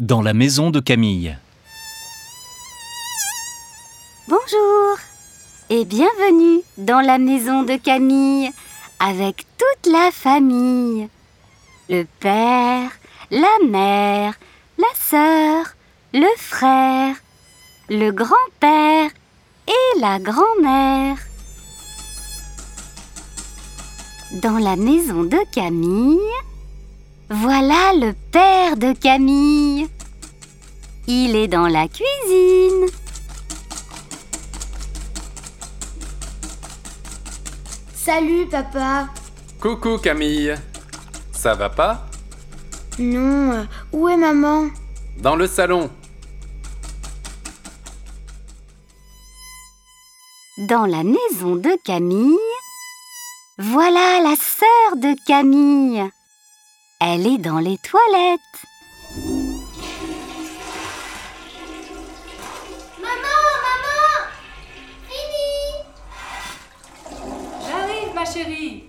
Dans la maison de Camille. Bonjour et bienvenue dans la maison de Camille avec toute la famille. Le père, la mère, la sœur, le frère, le grand-père et la grand-mère. Dans la maison de Camille, voilà le père de Camille. Il est dans la cuisine. Salut papa. Coucou Camille. Ça va pas? Non, euh, où est maman? Dans le salon. Dans la maison de Camille, voilà la sœur de Camille. Elle est dans les toilettes. Chérie.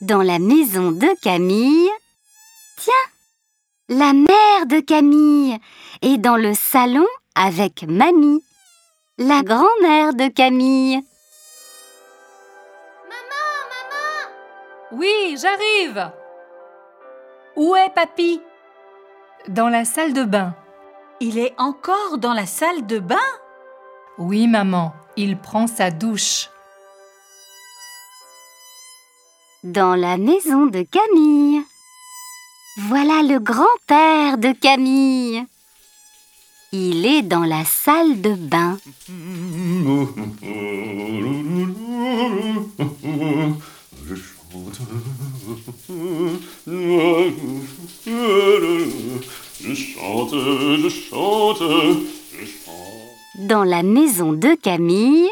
Dans la maison de Camille, tiens, la mère de Camille est dans le salon avec mamie, la grand-mère de Camille. Oui, j'arrive. Où est papy? Dans la salle de bain. Il est encore dans la salle de bain? Oui, maman, il prend sa douche. Dans la maison de Camille, voilà le grand-père de Camille. Il est dans la salle de bain. Je chante, je chante. Dans la maison de Camille,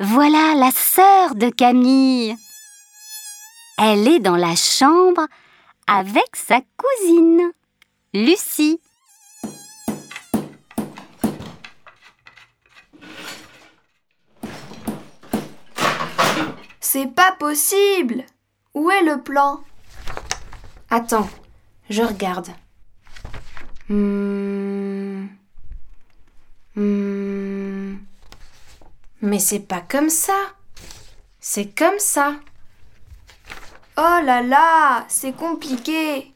voilà la sœur de Camille. Elle est dans la chambre avec sa cousine, Lucie. C'est pas possible Où est le plan? Attends, je regarde. Hmm. Mais c'est pas comme ça. C'est comme ça. Oh là là, c'est compliqué.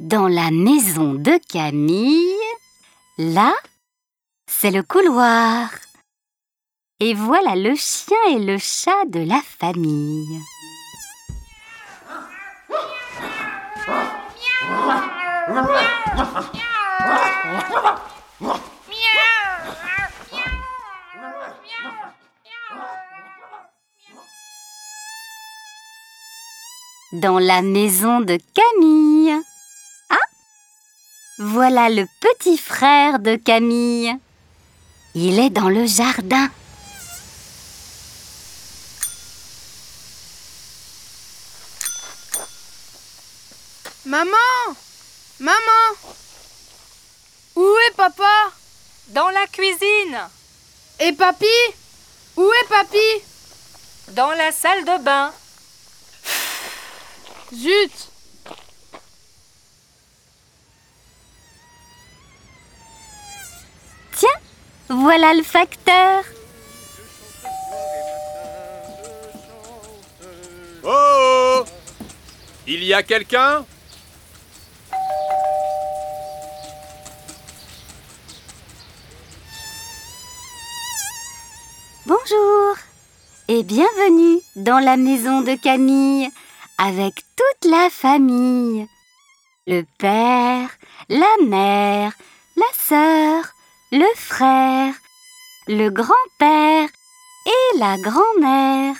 Dans la maison de Camille, là, c'est le couloir. Et voilà le chien et le chat de la famille. Dans la maison de Camille. Ah Voilà le petit frère de Camille. Il est dans le jardin. Maman Maman Où est papa? Dans la cuisine. Et papy? Où est papy? Dans la salle de bain. Zut. Tiens, voilà le facteur. Oh Il y a quelqu'un? Bonjour et bienvenue dans la maison de Camille avec toute la famille. Le père, la mère, la sœur, le frère, le grand-père et la grand-mère.